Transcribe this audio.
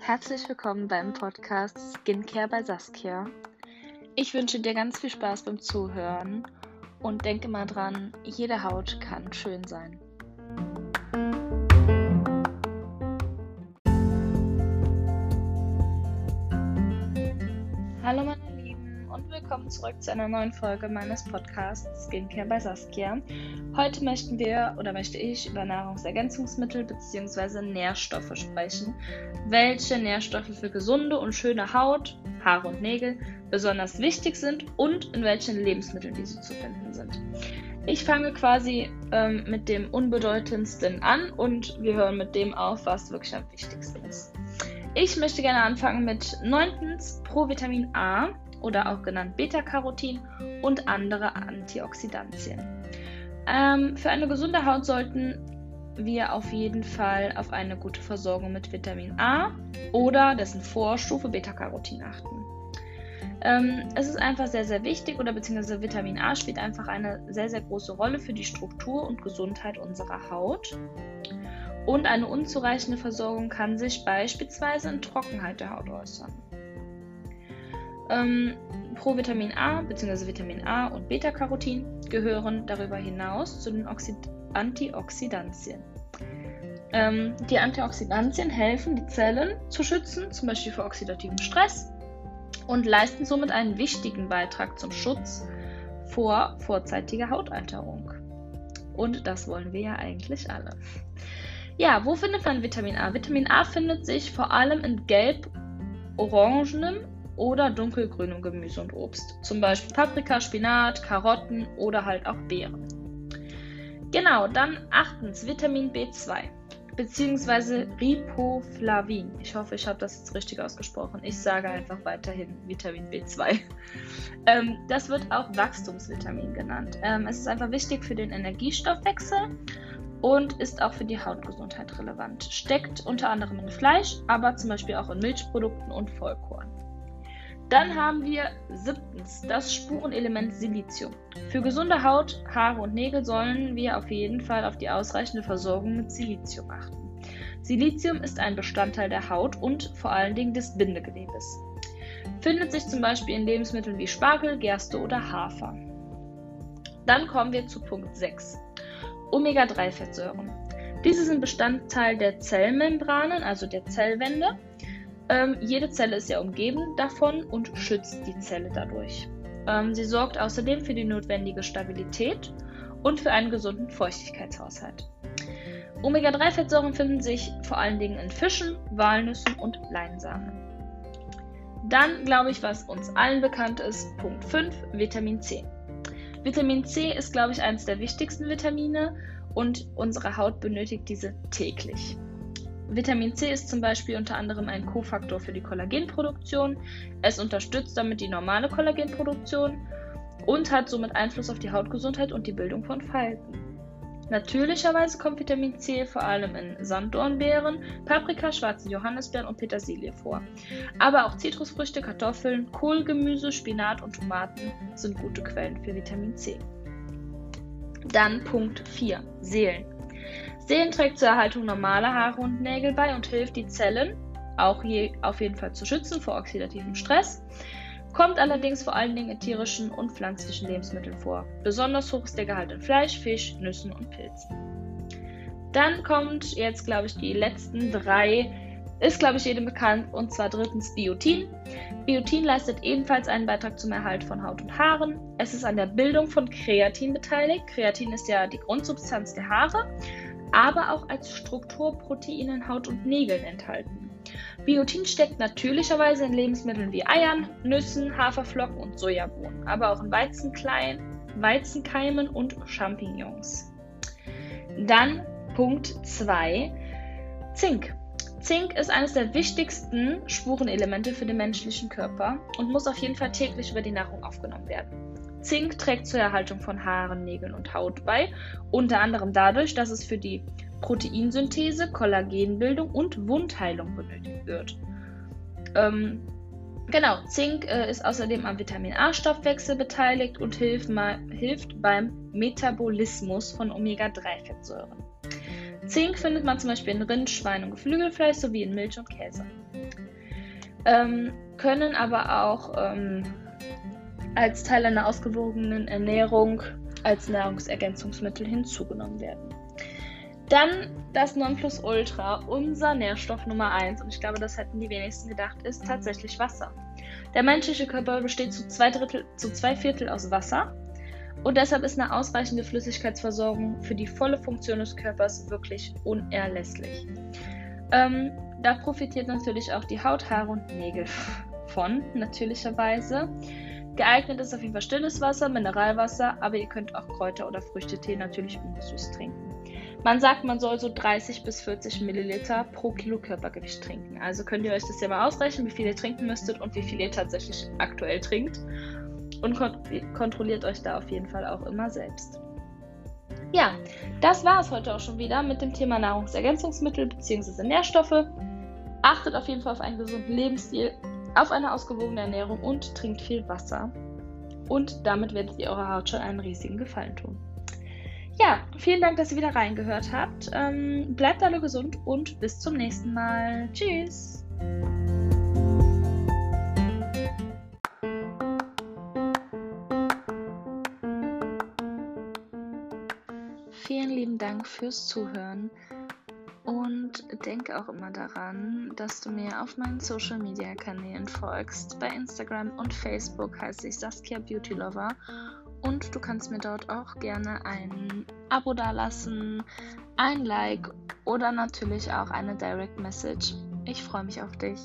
Herzlich willkommen beim Podcast Skincare bei Saskia. Ich wünsche dir ganz viel Spaß beim Zuhören und denke mal dran, jede Haut kann schön sein. Hallo meine willkommen zurück zu einer neuen Folge meines Podcasts Skincare bei Saskia. Heute möchten wir oder möchte ich über Nahrungsergänzungsmittel bzw. Nährstoffe sprechen, welche Nährstoffe für gesunde und schöne Haut, Haare und Nägel besonders wichtig sind und in welchen Lebensmitteln diese zu finden sind. Ich fange quasi ähm, mit dem unbedeutendsten an und wir hören mit dem auf, was wirklich am wichtigsten ist. Ich möchte gerne anfangen mit neuntens Provitamin A oder auch genannt Beta-Carotin und andere Antioxidantien. Ähm, für eine gesunde Haut sollten wir auf jeden Fall auf eine gute Versorgung mit Vitamin A oder dessen Vorstufe Beta-Carotin achten. Ähm, es ist einfach sehr, sehr wichtig oder beziehungsweise Vitamin A spielt einfach eine sehr, sehr große Rolle für die Struktur und Gesundheit unserer Haut. Und eine unzureichende Versorgung kann sich beispielsweise in Trockenheit der Haut äußern. Ähm, Provitamin A bzw. Vitamin A und Beta-Carotin gehören darüber hinaus zu den Oxid Antioxidantien. Ähm, die Antioxidantien helfen, die Zellen zu schützen, zum Beispiel vor oxidativen Stress, und leisten somit einen wichtigen Beitrag zum Schutz vor vorzeitiger Hautalterung. Und das wollen wir ja eigentlich alle. Ja, wo findet man Vitamin A? Vitamin A findet sich vor allem in gelb, orangenem oder dunkelgrünem Gemüse und Obst. Zum Beispiel Paprika, Spinat, Karotten oder halt auch Beeren. Genau, dann achtens Vitamin B2 beziehungsweise Riboflavin. Ich hoffe, ich habe das jetzt richtig ausgesprochen. Ich sage einfach weiterhin Vitamin B2. Ähm, das wird auch Wachstumsvitamin genannt. Ähm, es ist einfach wichtig für den Energiestoffwechsel und ist auch für die Hautgesundheit relevant. Steckt unter anderem in Fleisch, aber zum Beispiel auch in Milchprodukten und Vollkorn. Dann haben wir siebtens das Spurenelement Silizium. Für gesunde Haut, Haare und Nägel sollen wir auf jeden Fall auf die ausreichende Versorgung mit Silizium achten. Silizium ist ein Bestandteil der Haut und vor allen Dingen des Bindegewebes. Findet sich zum Beispiel in Lebensmitteln wie Spargel, Gerste oder Hafer. Dann kommen wir zu Punkt 6. Omega-3-Fettsäuren. Diese sind Bestandteil der Zellmembranen, also der Zellwände ähm, jede Zelle ist ja umgeben davon und schützt die Zelle dadurch. Ähm, sie sorgt außerdem für die notwendige Stabilität und für einen gesunden Feuchtigkeitshaushalt. Omega-3-Fettsäuren finden sich vor allen Dingen in Fischen, Walnüssen und Leinsamen. Dann glaube ich, was uns allen bekannt ist, Punkt 5, Vitamin C. Vitamin C ist, glaube ich, eines der wichtigsten Vitamine und unsere Haut benötigt diese täglich. Vitamin C ist zum Beispiel unter anderem ein Kofaktor für die Kollagenproduktion. Es unterstützt damit die normale Kollagenproduktion und hat somit Einfluss auf die Hautgesundheit und die Bildung von Falten. Natürlicherweise kommt Vitamin C vor allem in Sanddornbeeren, Paprika, schwarzen Johannisbeeren und Petersilie vor. Aber auch Zitrusfrüchte, Kartoffeln, Kohlgemüse, Spinat und Tomaten sind gute Quellen für Vitamin C. Dann Punkt 4. Seelen. Sehen trägt zur Erhaltung normaler Haare und Nägel bei und hilft die Zellen auch je, auf jeden Fall zu schützen vor oxidativem Stress, kommt allerdings vor allen Dingen in tierischen und pflanzlichen Lebensmitteln vor. Besonders hoch ist der Gehalt in Fleisch, Fisch, Nüssen und Pilzen. Dann kommt jetzt, glaube ich, die letzten drei, ist, glaube ich, jedem bekannt, und zwar drittens Biotin. Biotin leistet ebenfalls einen Beitrag zum Erhalt von Haut und Haaren. Es ist an der Bildung von Kreatin beteiligt. Kreatin ist ja die Grundsubstanz der Haare aber auch als Strukturprotein in Haut und Nägeln enthalten. Biotin steckt natürlicherweise in Lebensmitteln wie Eiern, Nüssen, Haferflocken und Sojabohnen, aber auch in Weizenklein, Weizenkeimen und Champignons. Dann Punkt 2, Zink. Zink ist eines der wichtigsten Spurenelemente für den menschlichen Körper und muss auf jeden Fall täglich über die Nahrung aufgenommen werden. Zink trägt zur Erhaltung von Haaren, Nägeln und Haut bei, unter anderem dadurch, dass es für die Proteinsynthese, Kollagenbildung und Wundheilung benötigt wird. Ähm, Genau, Zink äh, ist außerdem am Vitamin A-Stoffwechsel beteiligt und hilft, hilft beim Metabolismus von Omega-3-Fettsäuren. Zink findet man zum Beispiel in Rind, Schwein und Geflügelfleisch sowie in Milch und Käse. Ähm, können aber auch ähm, als Teil einer ausgewogenen Ernährung als Nahrungsergänzungsmittel hinzugenommen werden. Dann das Nonplusultra, unser Nährstoff Nummer 1, und ich glaube, das hätten die wenigsten gedacht, ist tatsächlich Wasser. Der menschliche Körper besteht zu zwei, Drittel, zu zwei Viertel aus Wasser und deshalb ist eine ausreichende Flüssigkeitsversorgung für die volle Funktion des Körpers wirklich unerlässlich. Ähm, da profitiert natürlich auch die Haut, Haare und Nägel von, natürlicherweise. Geeignet ist auf jeden Fall stilles Wasser, Mineralwasser, aber ihr könnt auch Kräuter- oder Früchtetee natürlich ungesüßt trinken. Man sagt, man soll so 30 bis 40 Milliliter pro Kilo Körpergewicht trinken. Also könnt ihr euch das ja mal ausrechnen, wie viel ihr trinken müsstet und wie viel ihr tatsächlich aktuell trinkt. Und kont kontrolliert euch da auf jeden Fall auch immer selbst. Ja, das war es heute auch schon wieder mit dem Thema Nahrungsergänzungsmittel bzw. Nährstoffe. Achtet auf jeden Fall auf einen gesunden Lebensstil, auf eine ausgewogene Ernährung und trinkt viel Wasser. Und damit werdet ihr eurer Haut schon einen riesigen Gefallen tun. Ja, vielen Dank, dass ihr wieder reingehört habt. Ähm, bleibt alle gesund und bis zum nächsten Mal. Tschüss. Vielen lieben Dank fürs Zuhören und denke auch immer daran, dass du mir auf meinen Social Media Kanälen folgst. Bei Instagram und Facebook heiße ich Saskia Beauty Lover und du kannst mir dort auch gerne ein Abo dalassen, ein Like oder natürlich auch eine Direct Message. Ich freue mich auf dich.